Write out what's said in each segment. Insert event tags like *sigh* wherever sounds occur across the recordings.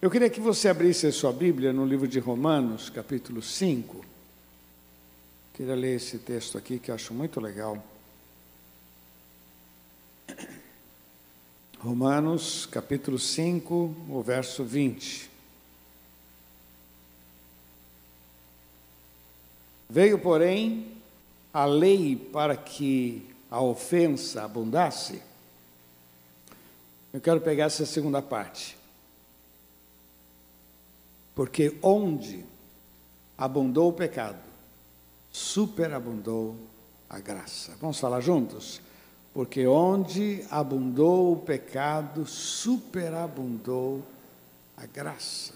Eu queria que você abrisse a sua Bíblia no livro de Romanos, capítulo 5. Queria ler esse texto aqui que eu acho muito legal. Romanos, capítulo 5, o verso 20. Veio, porém, a lei para que a ofensa abundasse. Eu quero pegar essa segunda parte. Porque onde abundou o pecado, superabundou a graça. Vamos falar juntos? Porque onde abundou o pecado, superabundou a graça.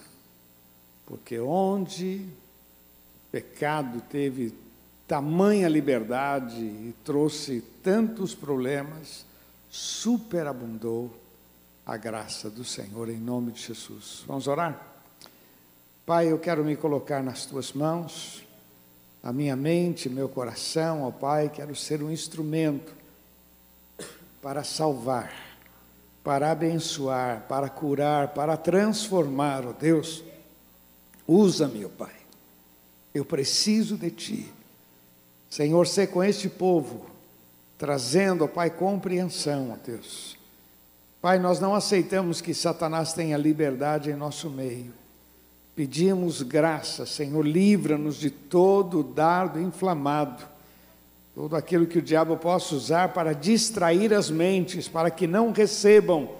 Porque onde o pecado teve tamanha liberdade e trouxe tantos problemas, superabundou a graça do Senhor em nome de Jesus. Vamos orar? Pai, eu quero me colocar nas tuas mãos, a minha mente, meu coração, ó Pai, quero ser um instrumento para salvar, para abençoar, para curar, para transformar, ó Deus. Usa-me, ó Pai. Eu preciso de ti. Senhor, ser com este povo, trazendo, ó Pai, compreensão, ó Deus. Pai, nós não aceitamos que Satanás tenha liberdade em nosso meio. Pedimos graça, Senhor, livra-nos de todo dardo inflamado, todo aquilo que o diabo possa usar para distrair as mentes, para que não recebam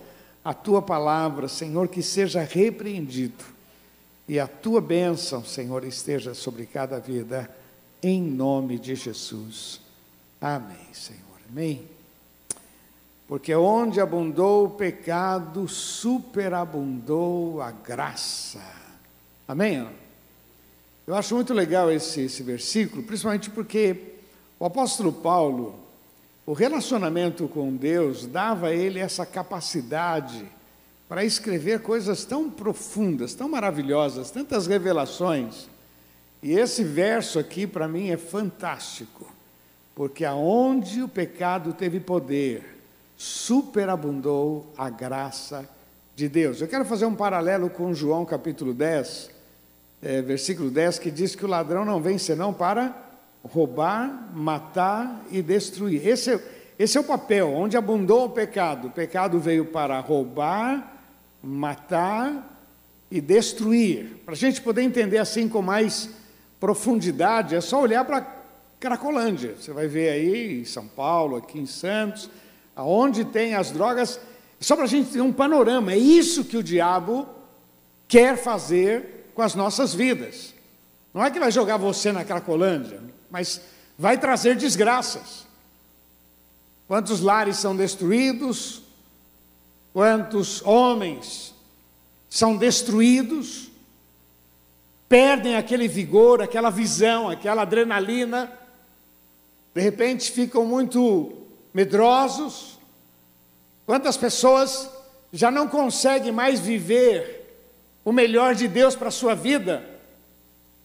a tua palavra, Senhor, que seja repreendido. E a tua bênção, Senhor, esteja sobre cada vida, em nome de Jesus. Amém, Senhor. Amém. Porque onde abundou o pecado, superabundou a graça. Amém? Eu acho muito legal esse, esse versículo, principalmente porque o apóstolo Paulo, o relacionamento com Deus dava a ele essa capacidade para escrever coisas tão profundas, tão maravilhosas, tantas revelações. E esse verso aqui para mim é fantástico, porque aonde o pecado teve poder, superabundou a graça de Deus. Eu quero fazer um paralelo com João capítulo 10, é, versículo 10, que diz que o ladrão não vem senão para roubar, matar e destruir. Esse é, esse é o papel, onde abundou o pecado. O pecado veio para roubar, matar e destruir. Para a gente poder entender assim com mais profundidade, é só olhar para Cracolândia. Você vai ver aí em São Paulo, aqui em Santos, aonde tem as drogas, só para a gente ter um panorama. É isso que o diabo quer fazer com as nossas vidas. Não é que vai jogar você na Cracolândia, mas vai trazer desgraças. Quantos lares são destruídos, quantos homens são destruídos, perdem aquele vigor, aquela visão, aquela adrenalina, de repente ficam muito medrosos. Quantas pessoas já não conseguem mais viver o melhor de Deus para a sua vida.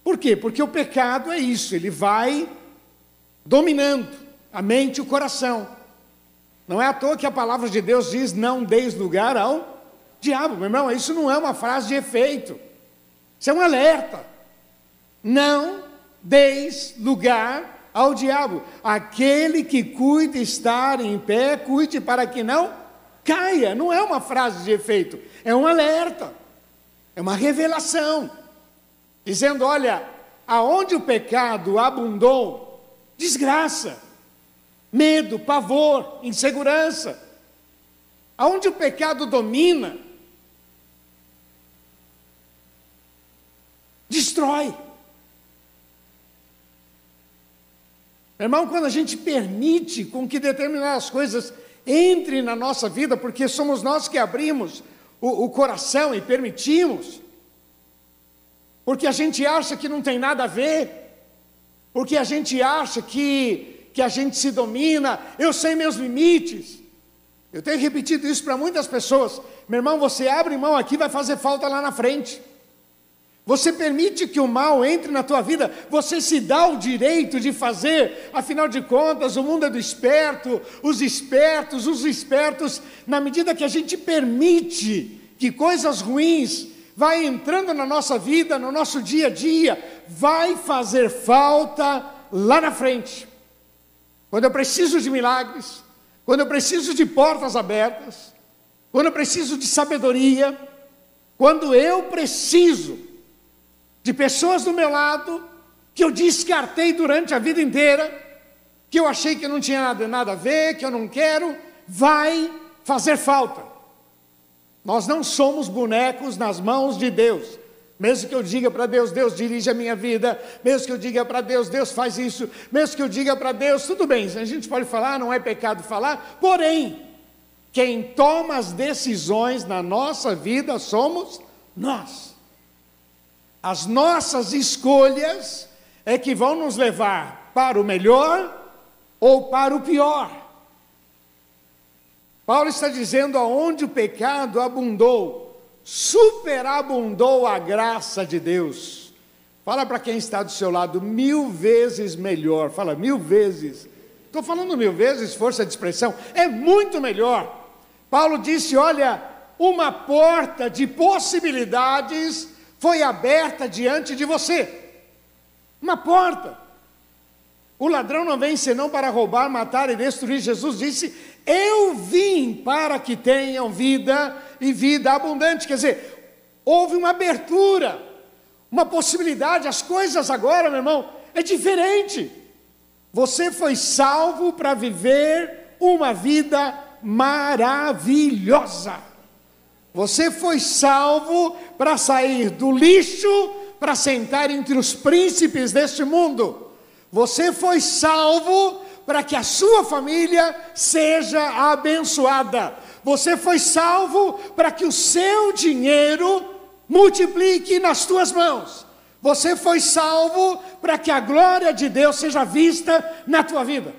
Por quê? Porque o pecado é isso, ele vai dominando a mente e o coração. Não é à toa que a palavra de Deus diz: não deis lugar ao diabo. Meu irmão, isso não é uma frase de efeito, isso é um alerta. Não deis lugar ao diabo. Aquele que cuida estar em pé, cuide para que não caia. Não é uma frase de efeito, é um alerta. É uma revelação, dizendo: olha, aonde o pecado abundou, desgraça, medo, pavor, insegurança. Aonde o pecado domina, destrói. Irmão, quando a gente permite com que determinadas coisas entrem na nossa vida, porque somos nós que abrimos o, o coração e permitimos, porque a gente acha que não tem nada a ver, porque a gente acha que, que a gente se domina, eu sei meus limites. Eu tenho repetido isso para muitas pessoas. Meu irmão, você abre mão aqui, vai fazer falta lá na frente. Você permite que o mal entre na tua vida, você se dá o direito de fazer, afinal de contas, o mundo é do esperto, os espertos, os espertos, na medida que a gente permite que coisas ruins vai entrando na nossa vida, no nosso dia a dia, vai fazer falta lá na frente. Quando eu preciso de milagres, quando eu preciso de portas abertas, quando eu preciso de sabedoria, quando eu preciso de pessoas do meu lado que eu descartei durante a vida inteira, que eu achei que não tinha nada, nada a ver, que eu não quero, vai fazer falta. Nós não somos bonecos nas mãos de Deus. Mesmo que eu diga para Deus, Deus dirige a minha vida, mesmo que eu diga para Deus, Deus faz isso, mesmo que eu diga para Deus, tudo bem, a gente pode falar, não é pecado falar, porém, quem toma as decisões na nossa vida somos nós. As nossas escolhas é que vão nos levar para o melhor ou para o pior. Paulo está dizendo: aonde o pecado abundou, superabundou a graça de Deus. Fala para quem está do seu lado, mil vezes melhor. Fala, mil vezes. Estou falando mil vezes, força de expressão. É muito melhor. Paulo disse: olha, uma porta de possibilidades foi aberta diante de você. Uma porta. O ladrão não vem senão para roubar, matar e destruir. Jesus disse: Eu vim para que tenham vida e vida abundante. Quer dizer, houve uma abertura, uma possibilidade. As coisas agora, meu irmão, é diferente. Você foi salvo para viver uma vida maravilhosa. Você foi salvo para sair do lixo, para sentar entre os príncipes deste mundo. Você foi salvo para que a sua família seja abençoada. Você foi salvo para que o seu dinheiro multiplique nas tuas mãos. Você foi salvo para que a glória de Deus seja vista na tua vida.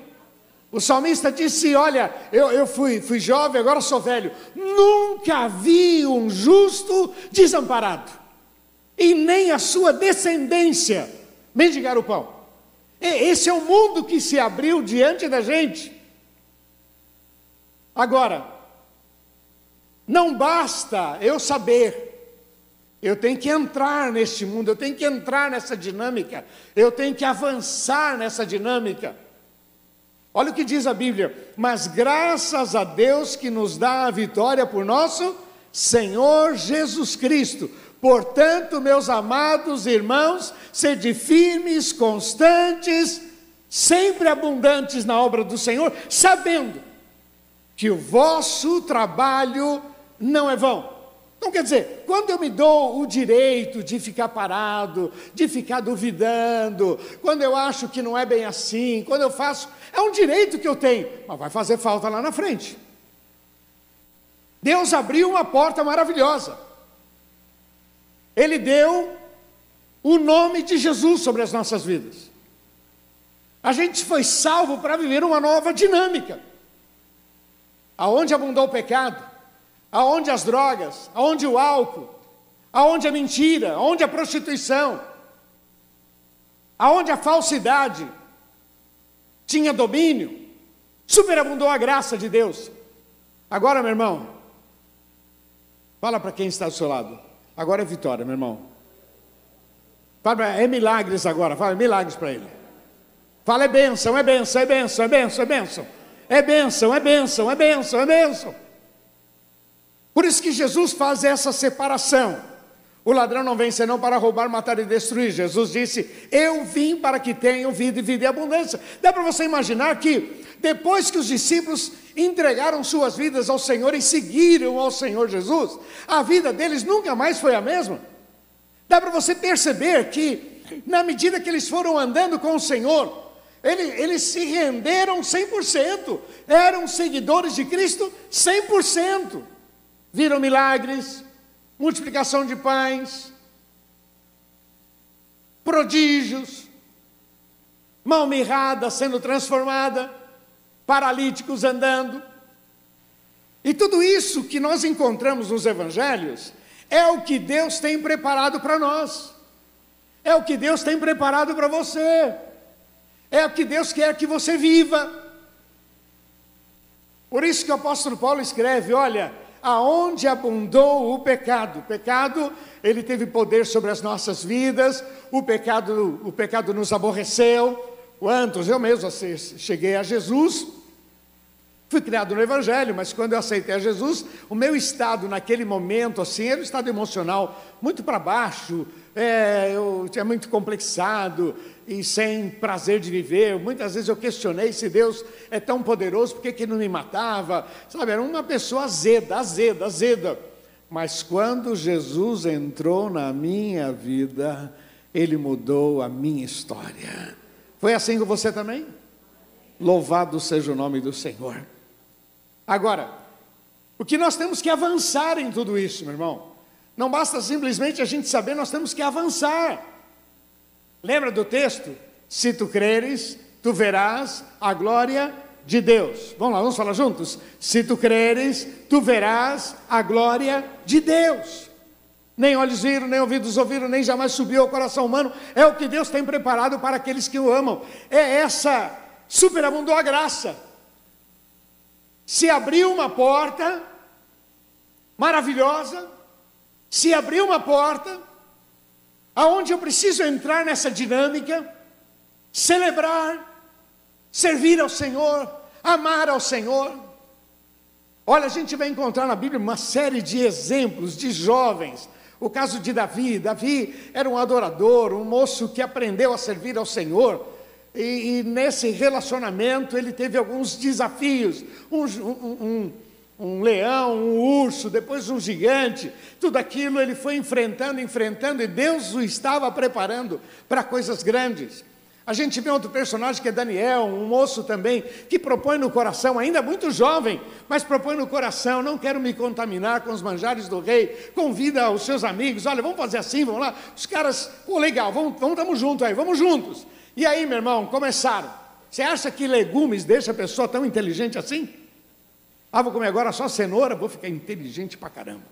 O salmista disse: Olha, eu, eu fui, fui jovem, agora sou velho. Nunca vi um justo desamparado, e nem a sua descendência mendigar o pão. Esse é o mundo que se abriu diante da gente. Agora, não basta eu saber, eu tenho que entrar neste mundo, eu tenho que entrar nessa dinâmica, eu tenho que avançar nessa dinâmica. Olha o que diz a Bíblia: mas graças a Deus que nos dá a vitória por nosso Senhor Jesus Cristo. Portanto, meus amados irmãos, sede firmes, constantes, sempre abundantes na obra do Senhor, sabendo que o vosso trabalho não é vão. Então, quer dizer, quando eu me dou o direito de ficar parado, de ficar duvidando, quando eu acho que não é bem assim, quando eu faço, é um direito que eu tenho, mas vai fazer falta lá na frente. Deus abriu uma porta maravilhosa. Ele deu o nome de Jesus sobre as nossas vidas. A gente foi salvo para viver uma nova dinâmica. Aonde abundou o pecado, aonde as drogas, aonde o álcool, aonde a mentira, aonde a prostituição, aonde a falsidade tinha domínio, superabundou a graça de Deus. Agora, meu irmão, fala para quem está do seu lado. Agora é vitória, meu irmão. Fala, é milagres agora, fala milagres para ele. Fala, é bênção, é bênção, é bênção, é bênção, é bênção. É bênção, é bênção, é bênção, é bênção. Por isso que Jesus faz essa separação. O ladrão não vem senão para roubar, matar e destruir. Jesus disse: Eu vim para que tenham vida e vida em abundância. Dá para você imaginar que, depois que os discípulos entregaram suas vidas ao Senhor e seguiram ao Senhor Jesus, a vida deles nunca mais foi a mesma. Dá para você perceber que, na medida que eles foram andando com o Senhor, eles, eles se renderam 100%, eram seguidores de Cristo 100%. Viram milagres, multiplicação de pães, prodígios, mão mirrada sendo transformada paralíticos andando. E tudo isso que nós encontramos nos evangelhos é o que Deus tem preparado para nós. É o que Deus tem preparado para você. É o que Deus quer que você viva. Por isso que o apóstolo Paulo escreve: olha, aonde abundou o pecado. O pecado, ele teve poder sobre as nossas vidas, o pecado, o pecado nos aborreceu. Quantos? Eu mesmo cheguei a Jesus, fui criado no Evangelho, mas quando eu aceitei a Jesus, o meu estado naquele momento, assim, era um estado emocional muito para baixo, é, eu tinha muito complexado e sem prazer de viver. Muitas vezes eu questionei se Deus é tão poderoso, por que, que não me matava? Sabe, era uma pessoa azeda, azeda, azeda. Mas quando Jesus entrou na minha vida, ele mudou a minha história. Foi assim com você também? Louvado seja o nome do Senhor. Agora, o que nós temos que avançar em tudo isso, meu irmão? Não basta simplesmente a gente saber, nós temos que avançar. Lembra do texto? Se tu creres, tu verás a glória de Deus. Vamos lá, vamos falar juntos? Se tu creres, tu verás a glória de Deus. Nem olhos viram, nem ouvidos ouviram, nem jamais subiu ao coração humano. É o que Deus tem preparado para aqueles que o amam. É essa superabundou a graça. Se abriu uma porta maravilhosa, se abriu uma porta aonde eu preciso entrar nessa dinâmica, celebrar, servir ao Senhor, amar ao Senhor. Olha, a gente vai encontrar na Bíblia uma série de exemplos de jovens. O caso de Davi: Davi era um adorador, um moço que aprendeu a servir ao Senhor. E, e nesse relacionamento ele teve alguns desafios. Um, um, um, um leão, um urso, depois um gigante, tudo aquilo ele foi enfrentando, enfrentando, e Deus o estava preparando para coisas grandes. A gente vê outro personagem que é Daniel, um moço também, que propõe no coração, ainda muito jovem, mas propõe no coração: não quero me contaminar com os manjares do rei. Convida os seus amigos: olha, vamos fazer assim, vamos lá. Os caras, pô, legal, vamos, vamos, estamos juntos aí, vamos juntos. E aí, meu irmão, começaram. Você acha que legumes deixa a pessoa tão inteligente assim? Ah, vou comer agora só cenoura, vou ficar inteligente pra caramba.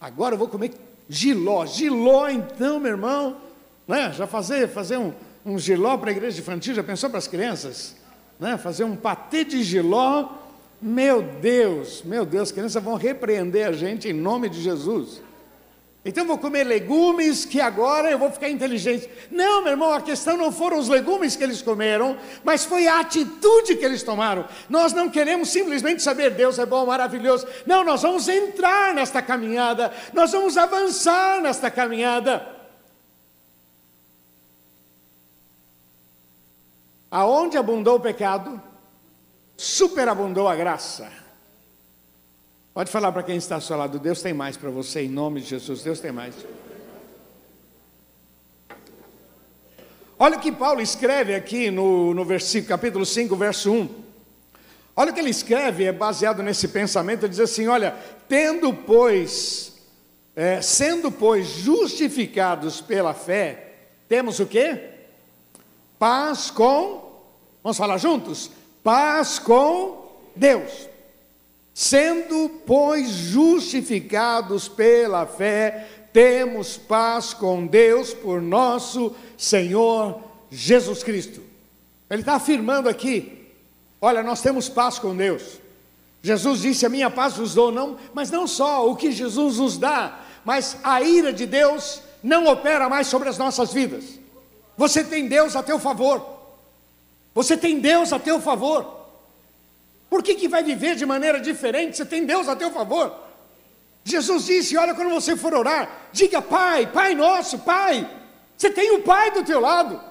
Agora eu vou comer giló. Giló, então, meu irmão, né? já fazer, fazer um, um giló para a igreja infantil, já pensou para as crianças? Né? Fazer um patê de giló. Meu Deus, meu Deus, as crianças vão repreender a gente em nome de Jesus. Então vou comer legumes que agora eu vou ficar inteligente. Não, meu irmão, a questão não foram os legumes que eles comeram, mas foi a atitude que eles tomaram. Nós não queremos simplesmente saber Deus é bom, maravilhoso. Não, nós vamos entrar nesta caminhada, nós vamos avançar nesta caminhada. Aonde abundou o pecado, superabundou a graça. Pode falar para quem está ao seu lado, Deus tem mais para você, em nome de Jesus, Deus tem mais. Olha o que Paulo escreve aqui no, no versículo, capítulo 5, verso 1. Olha o que ele escreve, é baseado nesse pensamento, ele diz assim: olha, tendo, pois, é, sendo, pois, justificados pela fé, temos o quê? Paz com, vamos falar juntos? Paz com Deus. Sendo, pois, justificados pela fé, temos paz com Deus por nosso Senhor Jesus Cristo. Ele está afirmando aqui: olha, nós temos paz com Deus. Jesus disse: A minha paz vos dou, não, mas não só o que Jesus nos dá, mas a ira de Deus não opera mais sobre as nossas vidas. Você tem Deus a teu favor. Você tem Deus a teu favor. Por que, que vai viver de maneira diferente? Você tem Deus a teu favor. Jesus disse: Olha, quando você for orar, diga Pai, Pai nosso, Pai. Você tem o Pai do teu lado.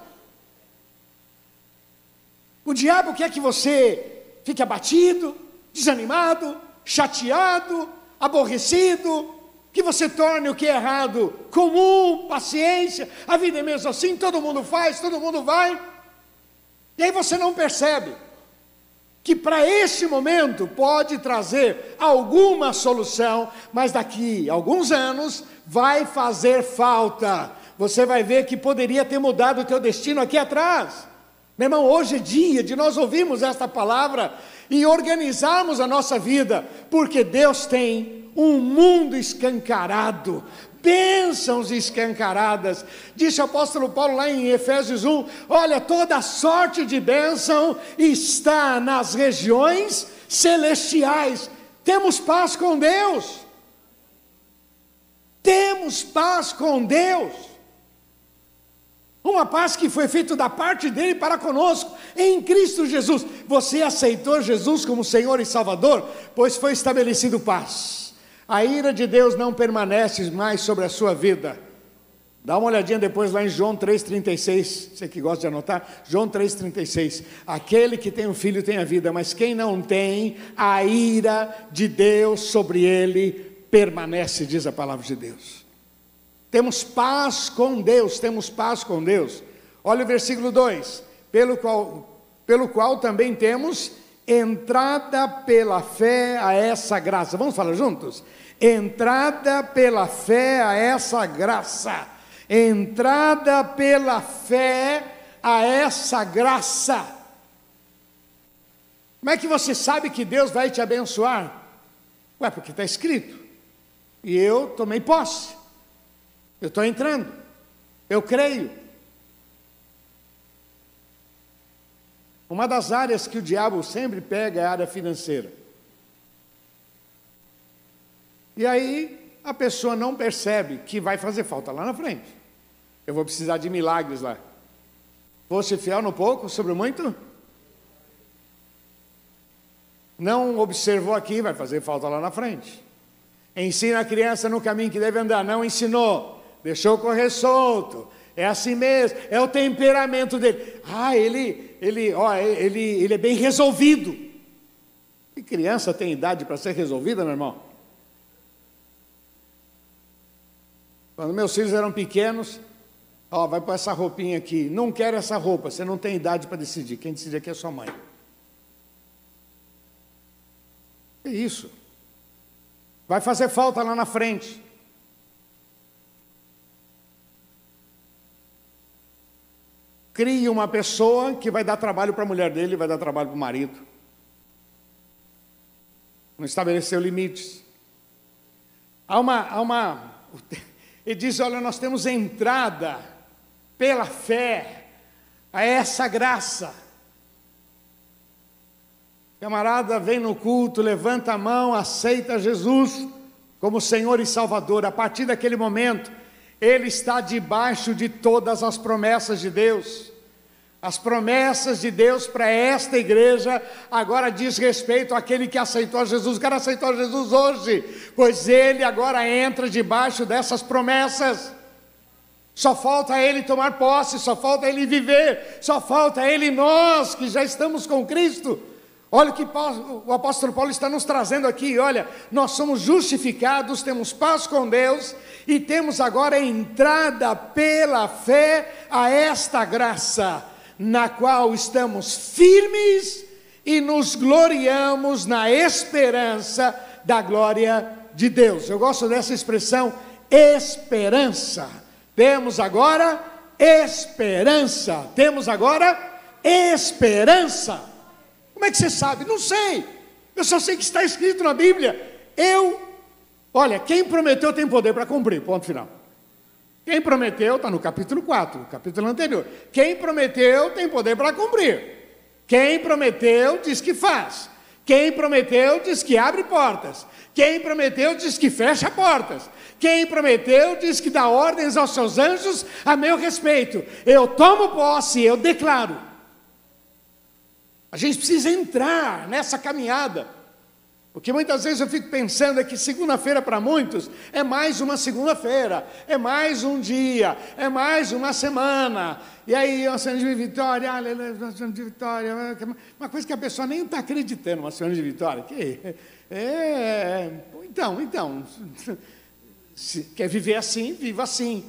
O diabo quer que você fique abatido, desanimado, chateado, aborrecido, que você torne o que é errado comum, paciência. A vida é mesmo assim, todo mundo faz, todo mundo vai. E aí você não percebe que para este momento pode trazer alguma solução, mas daqui a alguns anos vai fazer falta. Você vai ver que poderia ter mudado o teu destino aqui atrás. Meu irmão, hoje é dia de nós ouvirmos esta palavra e organizarmos a nossa vida, porque Deus tem um mundo escancarado, bênçãos escancaradas. Disse o apóstolo Paulo lá em Efésios 1: Olha, toda sorte de bênção está nas regiões celestiais. Temos paz com Deus. Temos paz com Deus. Uma paz que foi feita da parte dele para conosco, em Cristo Jesus. Você aceitou Jesus como Senhor e Salvador, pois foi estabelecido paz. A ira de Deus não permanece mais sobre a sua vida. Dá uma olhadinha depois lá em João 3,36, você que gosta de anotar, João 3,36. Aquele que tem um filho tem a vida, mas quem não tem, a ira de Deus sobre ele permanece, diz a palavra de Deus. Temos paz com Deus, temos paz com Deus. Olha o versículo 2: pelo qual, pelo qual também temos entrada pela fé a essa graça. Vamos falar juntos? Entrada pela fé a essa graça entrada pela fé a essa graça. Como é que você sabe que Deus vai te abençoar? Ué, porque está escrito. E eu tomei posse. Eu estou entrando. Eu creio. Uma das áreas que o diabo sempre pega é a área financeira. E aí a pessoa não percebe que vai fazer falta lá na frente. Eu vou precisar de milagres lá. Fosse fiel no pouco, sobre muito? Não observou aqui, vai fazer falta lá na frente. Ensina a criança no caminho que deve andar. Não ensinou, deixou correr solto. É assim mesmo, é o temperamento dele. Ah, ele, ele, ó, ele, ele é bem resolvido. E criança tem idade para ser resolvida, meu irmão? Quando meus filhos eram pequenos, Ó, vai pôr essa roupinha aqui. Não quero essa roupa, você não tem idade para decidir. Quem decide aqui é sua mãe. É isso. Vai fazer falta lá na frente. Crie uma pessoa que vai dar trabalho para a mulher dele, vai dar trabalho para o marido. Não estabeleceu limites. Há uma, há uma. Ele diz: olha, nós temos entrada pela fé a essa graça. Camarada vem no culto, levanta a mão, aceita Jesus como Senhor e Salvador. A partir daquele momento, ele está debaixo de todas as promessas de Deus. As promessas de Deus para esta igreja agora diz respeito àquele que aceitou Jesus. O cara aceitou Jesus hoje, pois ele agora entra debaixo dessas promessas. Só falta ele tomar posse, só falta ele viver, só falta ele nós que já estamos com Cristo. Olha o que o apóstolo Paulo está nos trazendo aqui, olha, nós somos justificados, temos paz com Deus e temos agora entrada pela fé a esta graça, na qual estamos firmes e nos gloriamos na esperança da glória de Deus. Eu gosto dessa expressão, esperança. Temos agora esperança. Temos agora esperança. Como é que você sabe? Não sei. Eu só sei que está escrito na Bíblia. Eu, olha, quem prometeu tem poder para cumprir. Ponto final. Quem prometeu está no capítulo 4, capítulo anterior. Quem prometeu tem poder para cumprir. Quem prometeu diz que faz. Quem prometeu diz que abre portas. Quem prometeu diz que fecha portas. Quem prometeu diz que dá ordens aos seus anjos a meu respeito. Eu tomo posse, eu declaro. A gente precisa entrar nessa caminhada. Porque muitas vezes eu fico pensando é que segunda-feira para muitos é mais uma segunda-feira, é mais um dia, é mais uma semana. E aí, uma semana de vitória, uma semana de vitória, uma coisa que a pessoa nem está acreditando, uma semana de vitória. Que é, então, então, se quer viver assim, viva assim.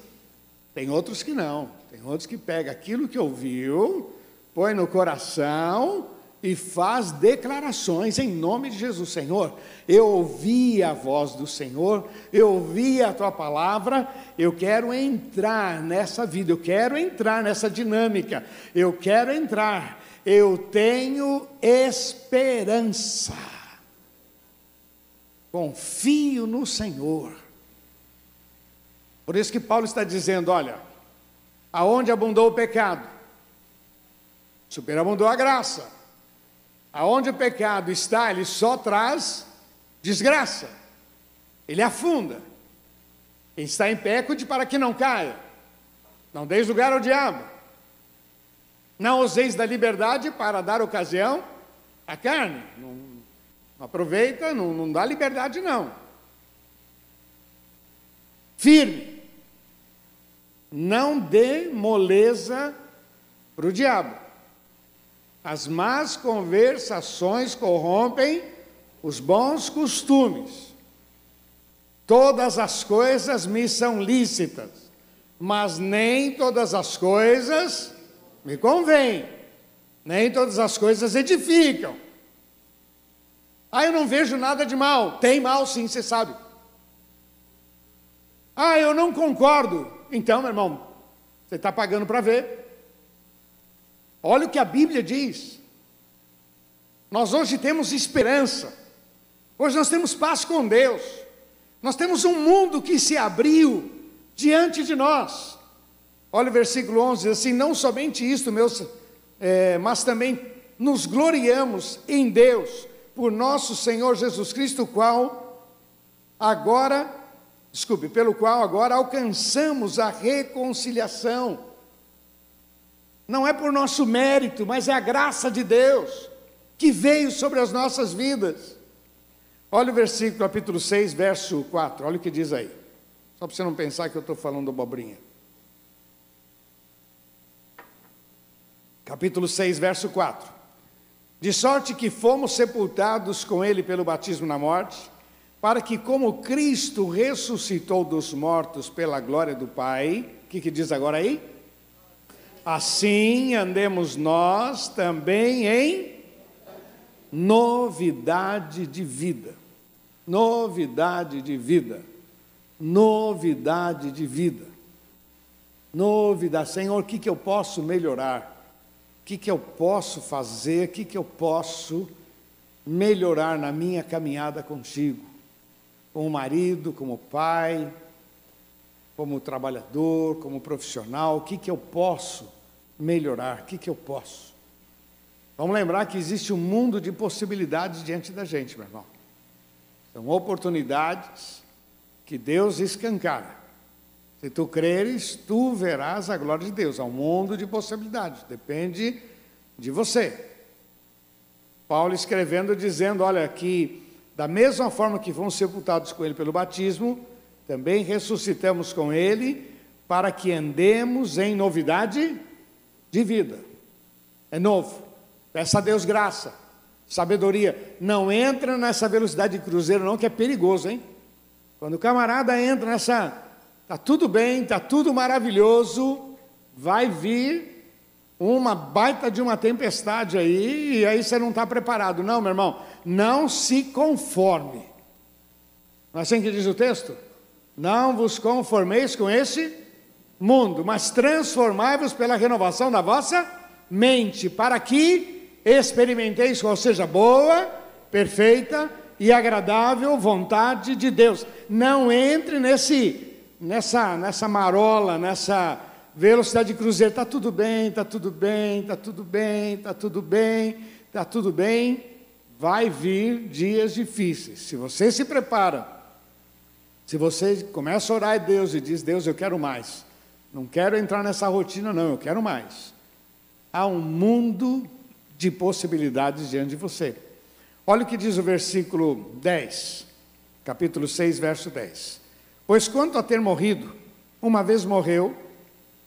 Tem outros que não. Tem outros que pega aquilo que ouviu, põe no coração e faz declarações em nome de Jesus. Senhor, eu ouvi a voz do Senhor, eu ouvi a tua palavra, eu quero entrar nessa vida, eu quero entrar nessa dinâmica, eu quero entrar. Eu tenho esperança. Confio no Senhor. Por isso que Paulo está dizendo: olha, aonde abundou o pecado, superabundou a graça. Aonde o pecado está, ele só traz desgraça, ele afunda. Quem está em pé, cuide para que não caia. Não deis lugar ao diabo. Não useis da liberdade para dar ocasião à carne. Não, não aproveita, não, não dá liberdade, não. Firme. Não dê moleza para o diabo. As más conversações corrompem os bons costumes. Todas as coisas me são lícitas, mas nem todas as coisas me convêm, nem todas as coisas edificam. Ah, eu não vejo nada de mal. Tem mal sim, você sabe. Ah, eu não concordo. Então, meu irmão, você está pagando para ver. Olha o que a Bíblia diz. Nós hoje temos esperança, hoje nós temos paz com Deus, nós temos um mundo que se abriu diante de nós. Olha o versículo 11: assim, não somente isto, meus, é, mas também nos gloriamos em Deus, por nosso Senhor Jesus Cristo, qual agora, desculpe, pelo qual agora alcançamos a reconciliação não é por nosso mérito, mas é a graça de Deus que veio sobre as nossas vidas. Olha o versículo, capítulo 6, verso 4, olha o que diz aí. Só para você não pensar que eu estou falando abobrinha. Capítulo 6, verso 4. De sorte que fomos sepultados com ele pelo batismo na morte, para que, como Cristo ressuscitou dos mortos pela glória do Pai, o que, que diz agora aí? Assim andemos nós também em novidade de vida. Novidade de vida. Novidade de vida. Novidade. Senhor, o que, que eu posso melhorar? O que, que eu posso fazer? O que, que eu posso melhorar na minha caminhada contigo? Como marido, como pai, como trabalhador, como profissional, o que, que eu posso melhorar, o que, que eu posso? Vamos lembrar que existe um mundo de possibilidades diante da gente, meu irmão. São oportunidades que Deus escancara. Se tu creres, tu verás a glória de Deus. Há um mundo de possibilidades, depende de você. Paulo escrevendo, dizendo: Olha, que da mesma forma que fomos sepultados com Ele pelo batismo, também ressuscitamos com Ele para que andemos em novidade de vida. É novo. Peça a Deus graça, sabedoria. Não entra nessa velocidade de cruzeiro, não, que é perigoso, hein? Quando o camarada entra nessa. Está tudo bem, está tudo maravilhoso, vai vir uma baita de uma tempestade aí, e aí você não está preparado. Não, meu irmão, não se conforme. Não é assim que diz o texto? Não vos conformeis com esse mundo, mas transformai-vos pela renovação da vossa mente, para que experimenteis qual seja boa, perfeita e agradável vontade de Deus. Não entre nesse nessa nessa marola, nessa velocidade de cruzeiro. Tá tudo bem, tá tudo bem, tá tudo bem, tá tudo bem, tá tudo bem. Vai vir dias difíceis. Se você se prepara se você começa a orar a Deus e diz: Deus, eu quero mais, não quero entrar nessa rotina, não, eu quero mais. Há um mundo de possibilidades diante de você. Olha o que diz o versículo 10, capítulo 6, verso 10. Pois quanto a ter morrido, uma vez morreu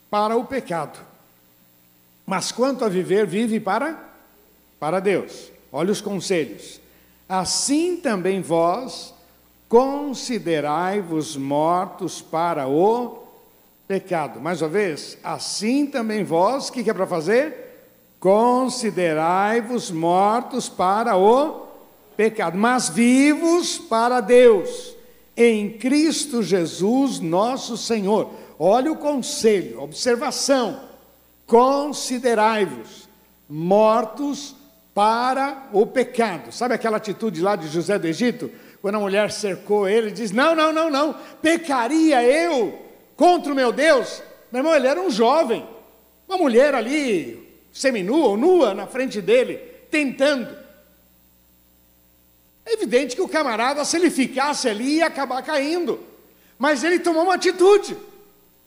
para o pecado, mas quanto a viver, vive para, para Deus. Olha os conselhos. Assim também vós, considerai-vos mortos para o pecado. Mais uma vez, assim também vós, o que, que é para fazer? Considerai-vos mortos para o pecado, mas vivos para Deus, em Cristo Jesus, nosso Senhor. Olha o conselho, observação. Considerai-vos mortos para o pecado. Sabe aquela atitude lá de José do Egito? Quando a mulher cercou ele, diz: Não, não, não, não, pecaria eu contra o meu Deus? Meu irmão, ele era um jovem, uma mulher ali, seminua ou nua na frente dele, tentando. É evidente que o camarada, se ele ficasse ali, ia acabar caindo. Mas ele tomou uma atitude.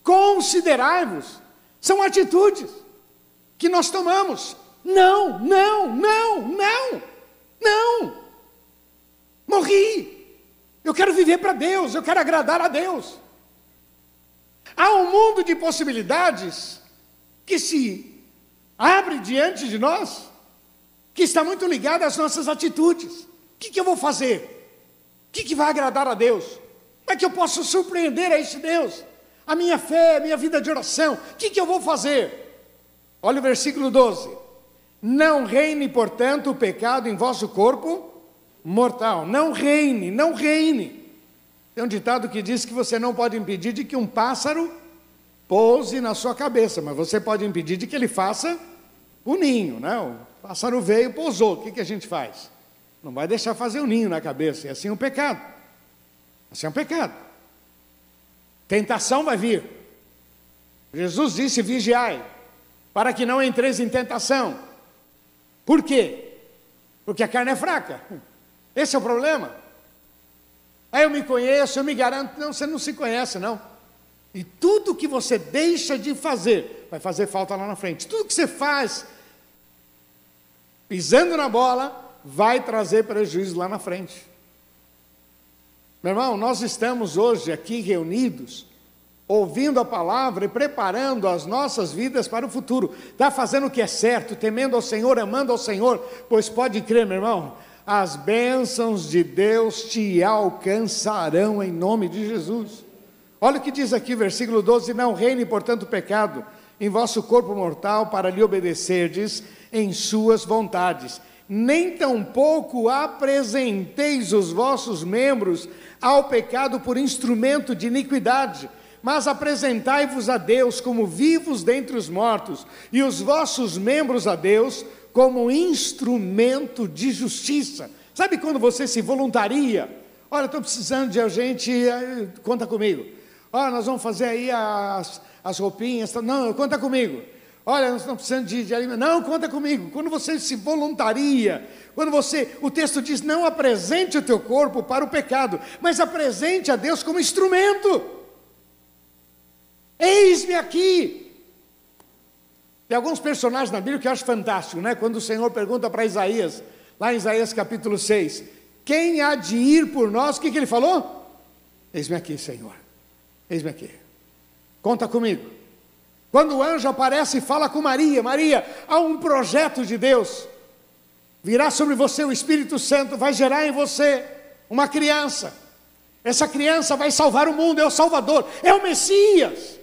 Considerai-vos. São atitudes que nós tomamos. Não, não, não, não, não. Morri. Eu quero viver para Deus, eu quero agradar a Deus. Há um mundo de possibilidades que se abre diante de nós, que está muito ligado às nossas atitudes. O que, que eu vou fazer? O que, que vai agradar a Deus? Como é que eu posso surpreender a este Deus? A minha fé, a minha vida de oração, o que, que eu vou fazer? Olha o versículo 12: Não reine, portanto, o pecado em vosso corpo mortal. Não reine, não reine. Tem um ditado que diz que você não pode impedir de que um pássaro pouse na sua cabeça, mas você pode impedir de que ele faça o ninho, né? O pássaro veio, pousou, o que, que a gente faz? Não vai deixar fazer o ninho na cabeça, e assim é um pecado. Assim é um pecado. Tentação vai vir. Jesus disse: vigiai, para que não entreis em tentação. Por quê? Porque a carne é fraca. Esse é o problema. Aí eu me conheço, eu me garanto. Não, você não se conhece, não. E tudo que você deixa de fazer vai fazer falta lá na frente. Tudo que você faz pisando na bola vai trazer prejuízo lá na frente. Meu irmão, nós estamos hoje aqui reunidos, ouvindo a palavra e preparando as nossas vidas para o futuro. Está fazendo o que é certo, temendo ao Senhor, amando ao Senhor, pois pode crer, meu irmão, as bênçãos de Deus te alcançarão em nome de Jesus. Olha o que diz aqui, versículo 12: Não reine, portanto, o pecado em vosso corpo mortal para lhe obedecerdes em suas vontades. Nem tampouco apresenteis os vossos membros ao pecado por instrumento de iniquidade, mas apresentai-vos a Deus como vivos dentre os mortos, e os vossos membros a Deus como instrumento de justiça. Sabe quando você se voluntaria? Olha, estou precisando de gente, eh, conta comigo. Olha, nós vamos fazer aí as, as roupinhas. Não, conta comigo. Olha, nós estamos precisando de, de alimento. Não, conta comigo. Quando você se voluntaria, quando você, o texto diz, não apresente o teu corpo para o pecado, mas apresente a Deus como instrumento. Eis-me aqui. Tem alguns personagens na Bíblia que eu acho fantástico, né? Quando o Senhor pergunta para Isaías, lá em Isaías capítulo 6, quem há de ir por nós? O que, que ele falou? Eis-me aqui, Senhor. Eis-me aqui. Conta comigo. Quando o anjo aparece e fala com Maria, Maria, há um projeto de Deus. Virá sobre você o Espírito Santo, vai gerar em você uma criança. Essa criança vai salvar o mundo, é o Salvador, é o Messias.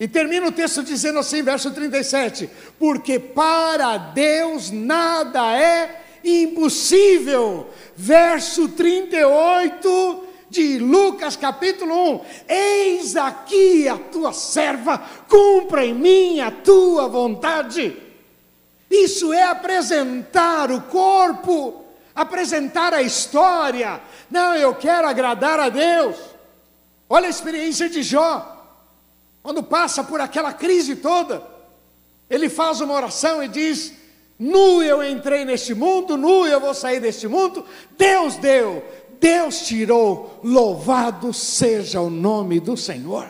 E termina o texto dizendo assim, verso 37: Porque para Deus nada é impossível. Verso 38 de Lucas capítulo 1: Eis aqui a tua serva, cumpra em mim a tua vontade. Isso é apresentar o corpo, apresentar a história. Não, eu quero agradar a Deus. Olha a experiência de Jó. Quando passa por aquela crise toda, ele faz uma oração e diz: Nu eu entrei neste mundo, nu eu vou sair deste mundo. Deus deu, Deus tirou, louvado seja o nome do Senhor.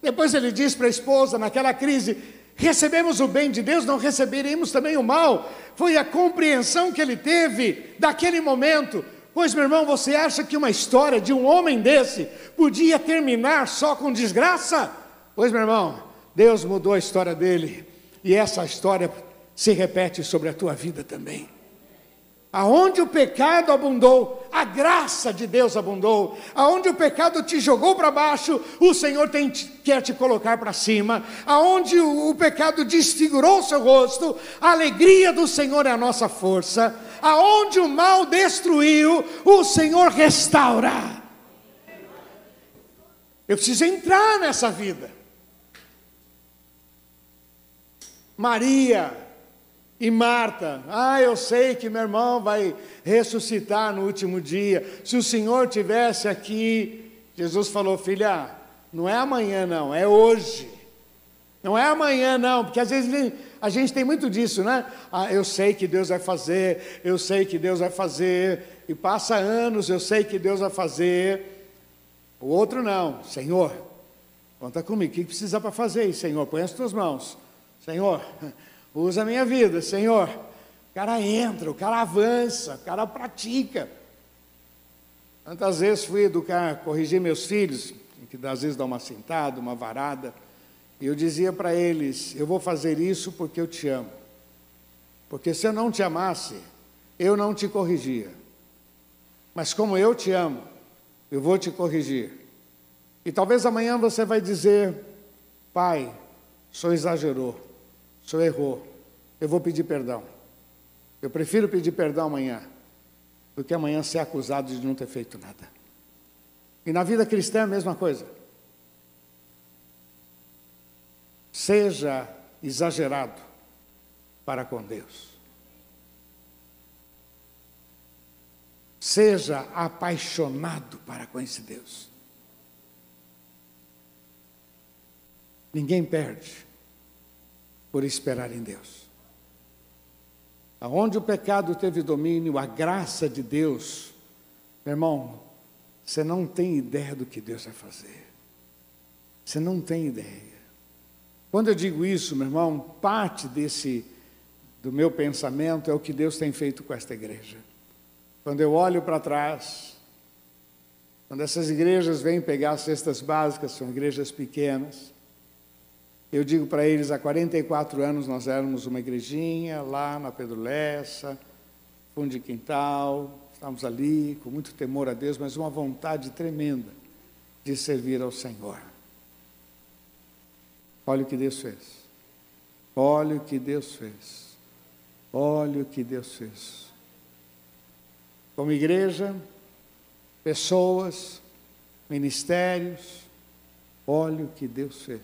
Depois ele diz para a esposa, naquela crise: recebemos o bem de Deus, não receberemos também o mal. Foi a compreensão que ele teve daquele momento. Pois, meu irmão, você acha que uma história de um homem desse podia terminar só com desgraça? Pois, meu irmão, Deus mudou a história dele e essa história se repete sobre a tua vida também. Aonde o pecado abundou, a graça de Deus abundou. Aonde o pecado te jogou para baixo, o Senhor tem, quer te colocar para cima. Aonde o, o pecado desfigurou seu rosto, a alegria do Senhor é a nossa força. Aonde o mal destruiu, o Senhor restaura. Eu preciso entrar nessa vida. Maria, e Marta, ah, eu sei que meu irmão vai ressuscitar no último dia. Se o Senhor tivesse aqui, Jesus falou, filha, não é amanhã não, é hoje. Não é amanhã não, porque às vezes a gente tem muito disso, né? Ah, eu sei que Deus vai fazer, eu sei que Deus vai fazer, e passa anos, eu sei que Deus vai fazer. O outro não, Senhor, conta comigo, o que precisa para fazer isso, Senhor? Põe as tuas mãos, Senhor, *laughs* usa a minha vida, Senhor. O cara entra, o cara avança, o cara pratica. Tantas vezes fui educar, corrigir meus filhos, que às vezes dá uma sentada, uma varada, e eu dizia para eles: eu vou fazer isso porque eu te amo. Porque se eu não te amasse, eu não te corrigia. Mas como eu te amo, eu vou te corrigir. E talvez amanhã você vai dizer: Pai, só exagerou, só errou. Eu vou pedir perdão. Eu prefiro pedir perdão amanhã do que amanhã ser acusado de não ter feito nada. E na vida cristã é a mesma coisa. Seja exagerado para com Deus. Seja apaixonado para com esse Deus. Ninguém perde por esperar em Deus. Aonde o pecado teve domínio, a graça de Deus, meu irmão, você não tem ideia do que Deus vai fazer. Você não tem ideia. Quando eu digo isso, meu irmão, parte desse do meu pensamento é o que Deus tem feito com esta igreja. Quando eu olho para trás, quando essas igrejas vêm pegar as cestas básicas, são igrejas pequenas, eu digo para eles, há 44 anos nós éramos uma igrejinha lá na Pedro Lessa, fundo de quintal, estávamos ali com muito temor a Deus, mas uma vontade tremenda de servir ao Senhor. Olha o que Deus fez. Olha o que Deus fez. Olha o que Deus fez. Como igreja, pessoas, ministérios, olha o que Deus fez.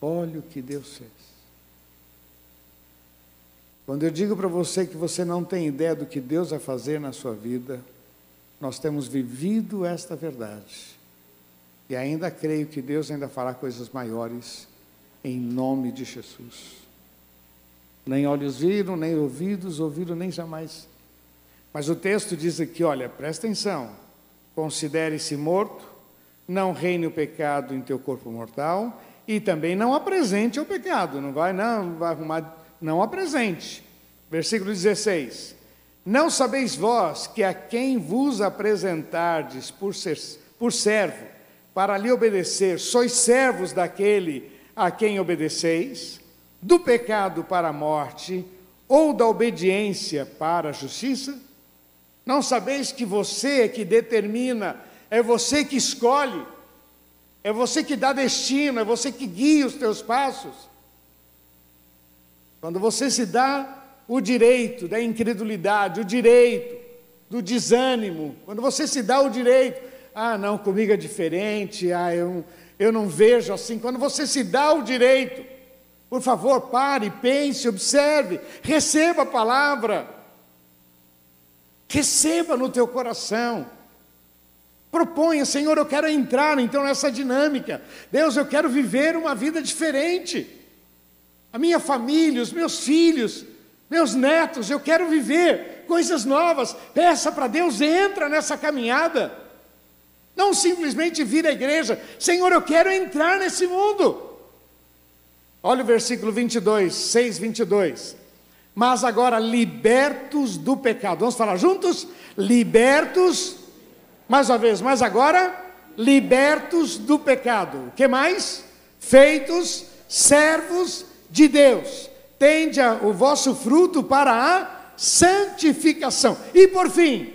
Olha o que Deus fez. Quando eu digo para você que você não tem ideia do que Deus vai fazer na sua vida, nós temos vivido esta verdade. E ainda creio que Deus ainda fará coisas maiores em nome de Jesus. Nem olhos viram, nem ouvidos ouviram, nem jamais. Mas o texto diz aqui: olha, presta atenção, considere-se morto, não reine o pecado em teu corpo mortal e também não apresente o pecado, não vai, não, vai arrumar, não apresente. Versículo 16: Não sabeis vós que a quem vos apresentardes por, ser, por servo, para lhe obedecer, sois servos daquele a quem obedeceis, do pecado para a morte, ou da obediência para a justiça? Não sabeis que você é que determina, é você que escolhe é você que dá destino, é você que guia os teus passos. Quando você se dá o direito da incredulidade, o direito do desânimo, quando você se dá o direito, ah, não, comigo é diferente, ah, eu, eu não vejo assim. Quando você se dá o direito, por favor, pare, pense, observe, receba a palavra, receba no teu coração. Proponha, Senhor, eu quero entrar então nessa dinâmica. Deus, eu quero viver uma vida diferente. A minha família, os meus filhos, meus netos, eu quero viver coisas novas. Peça para Deus, entra nessa caminhada. Não simplesmente vir à igreja. Senhor, eu quero entrar nesse mundo. Olha o versículo 22, 6, 22. Mas agora libertos do pecado. Vamos falar juntos? Libertos mais uma vez, mas agora libertos do pecado. O que mais? Feitos servos de Deus. Tende o vosso fruto para a santificação. E por fim,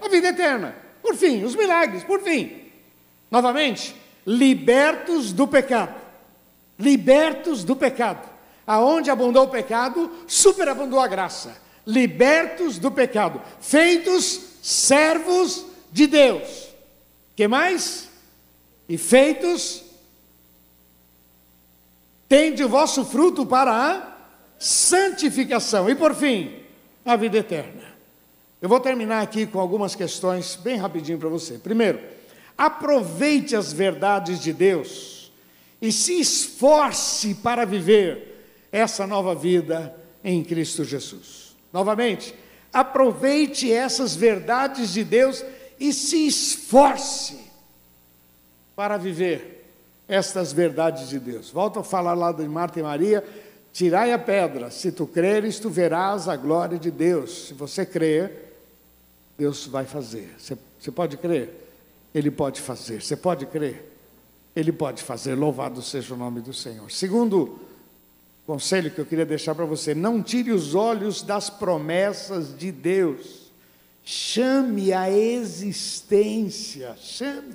a vida eterna. Por fim, os milagres. Por fim, novamente, libertos do pecado. Libertos do pecado. Aonde abundou o pecado, superabundou a graça. Libertos do pecado. Feitos servos de Deus. Que mais? E feitos, tende o vosso fruto para a santificação. E por fim, a vida eterna. Eu vou terminar aqui com algumas questões bem rapidinho para você. Primeiro, aproveite as verdades de Deus e se esforce para viver essa nova vida em Cristo Jesus. Novamente, aproveite essas verdades de Deus e se esforce para viver estas verdades de Deus. Volto a falar lá de Marta e Maria, tirai a pedra, se tu creres, tu verás a glória de Deus. Se você crer, Deus vai fazer. Você, pode crer? Ele pode fazer. Você pode crer? Ele pode fazer. Louvado seja o nome do Senhor. Segundo conselho que eu queria deixar para você: não tire os olhos das promessas de Deus. Chame a existência, chame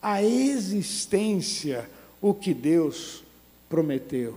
a existência o que Deus prometeu,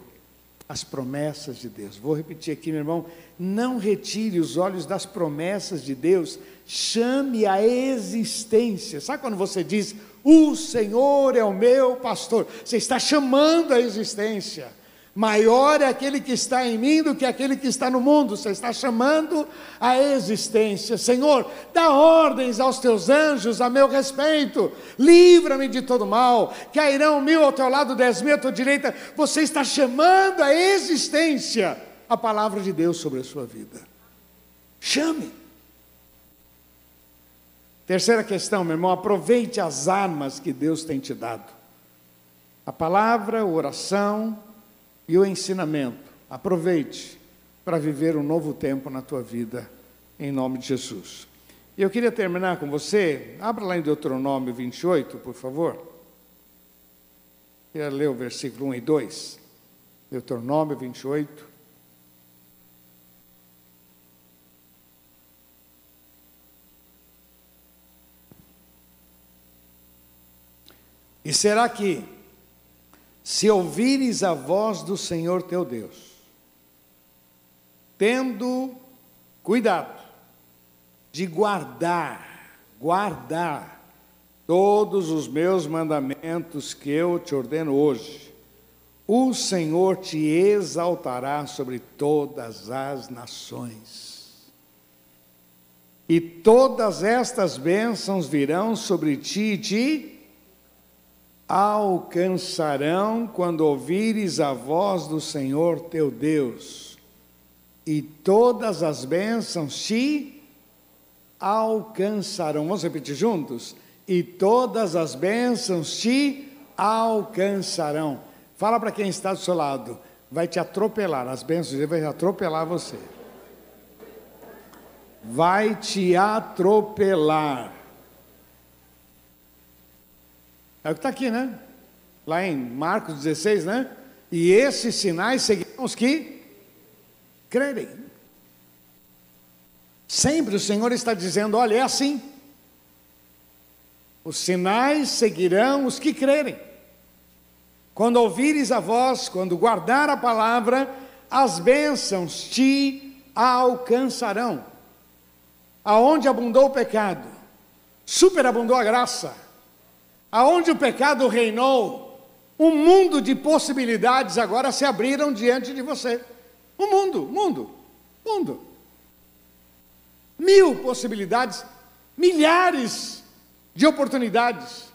as promessas de Deus. Vou repetir aqui, meu irmão: não retire os olhos das promessas de Deus, chame a existência. Sabe quando você diz, o Senhor é o meu pastor? Você está chamando a existência. Maior é aquele que está em mim do que aquele que está no mundo. Você está chamando a existência. Senhor, dá ordens aos teus anjos a meu respeito. Livra-me de todo mal. Cairão mil ao teu lado, dez mil à tua direita. Você está chamando a existência a palavra de Deus sobre a sua vida. Chame. Terceira questão, meu irmão, aproveite as armas que Deus tem te dado. A palavra, a oração, e o ensinamento. Aproveite para viver um novo tempo na tua vida, em nome de Jesus. E eu queria terminar com você, abra lá em Deuteronômio 28, por favor. Queria ler o versículo 1 e 2. Deuteronômio 28. E será que se ouvires a voz do Senhor teu Deus, tendo cuidado de guardar, guardar todos os meus mandamentos que eu te ordeno hoje, o Senhor te exaltará sobre todas as nações. E todas estas bênçãos virão sobre ti e te alcançarão quando ouvires a voz do Senhor teu Deus, e todas as bênçãos te alcançarão. Vamos repetir juntos? E todas as bênçãos te alcançarão. Fala para quem está do seu lado, vai te atropelar, as bênçãos de Deus vai atropelar você. Vai te atropelar. É o que está aqui, né? Lá em Marcos 16, né? E esses sinais seguirão os que crerem. Sempre o Senhor está dizendo: olha, é assim. Os sinais seguirão os que crerem. Quando ouvires a voz, quando guardar a palavra, as bênçãos te alcançarão. Aonde abundou o pecado, superabundou a graça aonde o pecado reinou, um mundo de possibilidades agora se abriram diante de você. O um mundo, mundo, mundo. Mil possibilidades, milhares de oportunidades.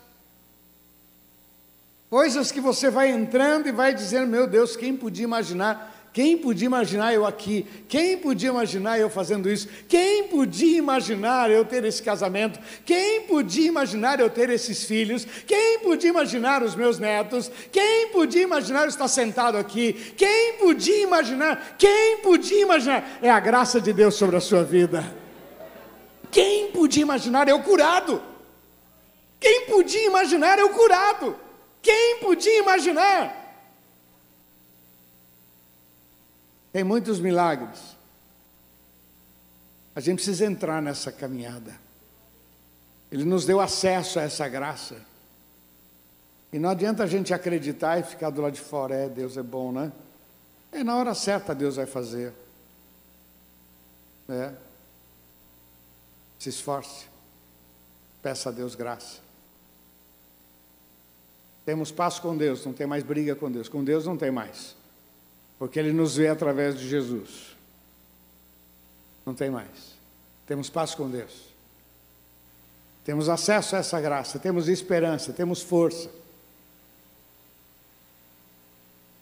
Coisas que você vai entrando e vai dizendo: Meu Deus, quem podia imaginar quem podia imaginar eu aqui? Quem podia imaginar eu fazendo isso? Quem podia imaginar eu ter esse casamento? Quem podia imaginar eu ter esses filhos? Quem podia imaginar os meus netos? Quem podia imaginar eu estar sentado aqui? Quem podia imaginar? Quem podia imaginar? É a graça de Deus sobre a sua vida. Quem podia imaginar eu curado? Quem podia imaginar eu curado? Quem podia imaginar? Tem muitos milagres. A gente precisa entrar nessa caminhada. Ele nos deu acesso a essa graça. E não adianta a gente acreditar e ficar do lado de fora, é, Deus é bom, né? É na hora certa Deus vai fazer. É. Se esforce. Peça a Deus graça. Temos paz com Deus, não tem mais briga com Deus. Com Deus não tem mais. Porque Ele nos vê através de Jesus. Não tem mais. Temos paz com Deus. Temos acesso a essa graça, temos esperança, temos força.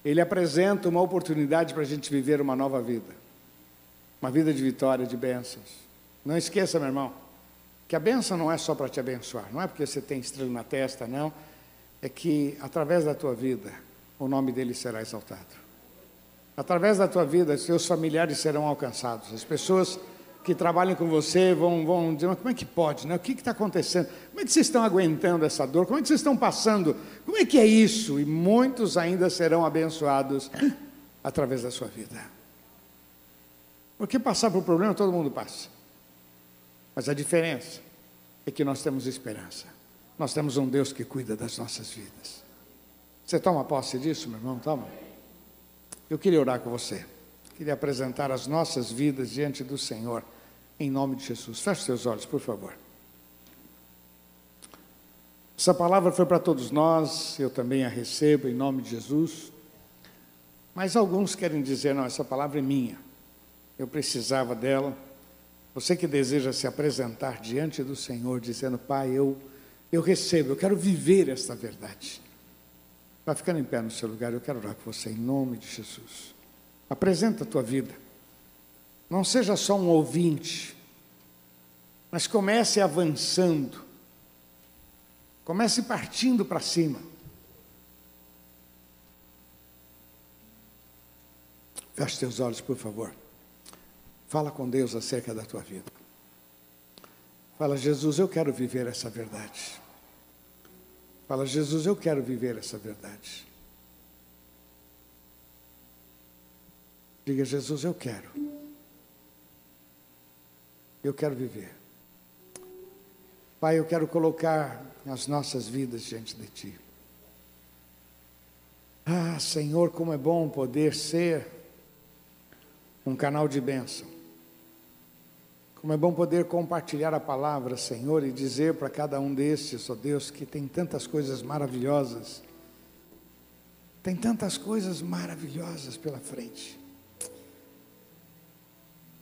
ele apresenta uma oportunidade para a gente viver uma nova vida. Uma vida de vitória, de bênçãos. Não esqueça, meu irmão, que a bênção não é só para te abençoar, não é porque você tem estrela na testa, não. É que através da tua vida, o nome dele será exaltado. Através da tua vida, seus familiares serão alcançados. As pessoas que trabalham com você vão, vão dizer, mas como é que pode? Né? O que está acontecendo? Como é que vocês estão aguentando essa dor? Como é que vocês estão passando? Como é que é isso? E muitos ainda serão abençoados *laughs* através da sua vida. Porque passar por problema todo mundo passa. Mas a diferença é que nós temos esperança. Nós temos um Deus que cuida das nossas vidas. Você toma posse disso, meu irmão? Toma. Eu queria orar com você. Queria apresentar as nossas vidas diante do Senhor em nome de Jesus. Feche seus olhos, por favor. Essa palavra foi para todos nós, eu também a recebo em nome de Jesus. Mas alguns querem dizer: não, essa palavra é minha, eu precisava dela. Você que deseja se apresentar diante do Senhor, dizendo: Pai, eu, eu recebo, eu quero viver esta verdade. Vai ficando em pé no seu lugar, eu quero orar com você em nome de Jesus. Apresenta a tua vida. Não seja só um ouvinte, mas comece avançando. Comece partindo para cima. Feche teus olhos, por favor. Fala com Deus acerca da tua vida. Fala, Jesus, eu quero viver essa verdade. Fala, Jesus, eu quero viver essa verdade. Diga, Jesus, eu quero. Eu quero viver. Pai, eu quero colocar as nossas vidas diante de Ti. Ah, Senhor, como é bom poder ser um canal de bênção. Como é bom poder compartilhar a palavra, Senhor, e dizer para cada um destes, ó oh Deus, que tem tantas coisas maravilhosas. Tem tantas coisas maravilhosas pela frente.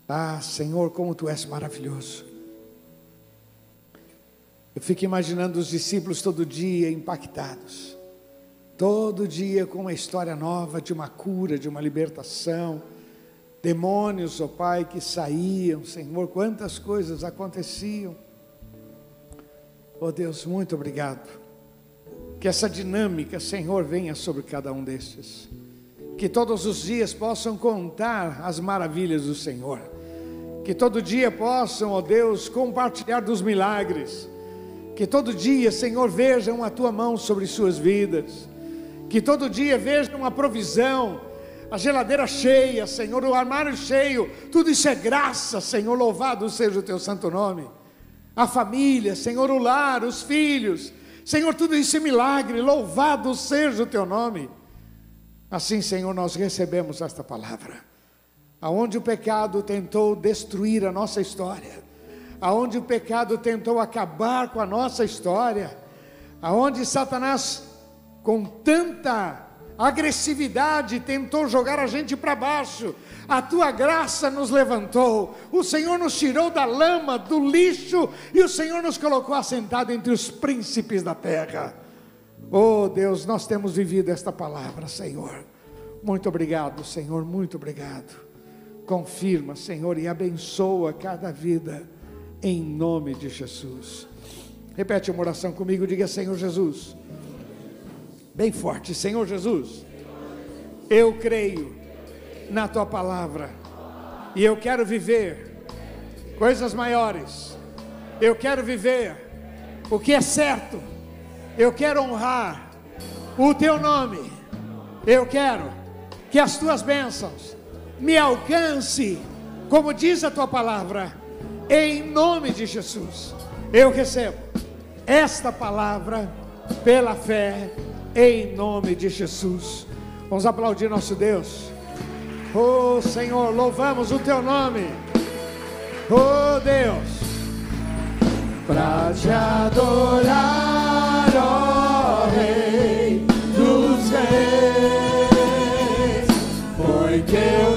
Ah, Senhor, como tu és maravilhoso. Eu fico imaginando os discípulos todo dia impactados, todo dia com uma história nova de uma cura, de uma libertação, demônios, ó oh Pai, que saíam, Senhor, quantas coisas aconteciam. Oh Deus, muito obrigado. Que essa dinâmica, Senhor, venha sobre cada um destes. Que todos os dias possam contar as maravilhas do Senhor que todo dia possam, ó Deus, compartilhar dos milagres, que todo dia, Senhor, vejam a tua mão sobre suas vidas, que todo dia vejam a provisão, a geladeira cheia, Senhor, o armário cheio, tudo isso é graça, Senhor, louvado seja o teu santo nome. A família, Senhor, o lar, os filhos, Senhor, tudo isso é milagre, louvado seja o teu nome. Assim, Senhor, nós recebemos esta palavra. Aonde o pecado tentou destruir a nossa história, aonde o pecado tentou acabar com a nossa história, aonde Satanás com tanta agressividade tentou jogar a gente para baixo. A tua graça nos levantou, o Senhor nos tirou da lama, do lixo, e o Senhor nos colocou assentado entre os príncipes da terra. Oh Deus, nós temos vivido esta palavra, Senhor. Muito obrigado, Senhor, muito obrigado. Confirma, Senhor, e abençoa cada vida, em nome de Jesus. Repete uma oração comigo, diga: Senhor Jesus, bem forte, Senhor Jesus, eu creio na tua palavra. E eu quero viver coisas maiores, eu quero viver o que é certo, eu quero honrar o teu nome, eu quero que as tuas bênçãos me alcance, como diz a tua palavra, em nome de Jesus. Eu recebo esta palavra pela fé, em nome de Jesus. Vamos aplaudir nosso Deus. Oh Senhor, louvamos o teu nome. Oh Deus, para te adorar, ó Rei dos Reis, foi que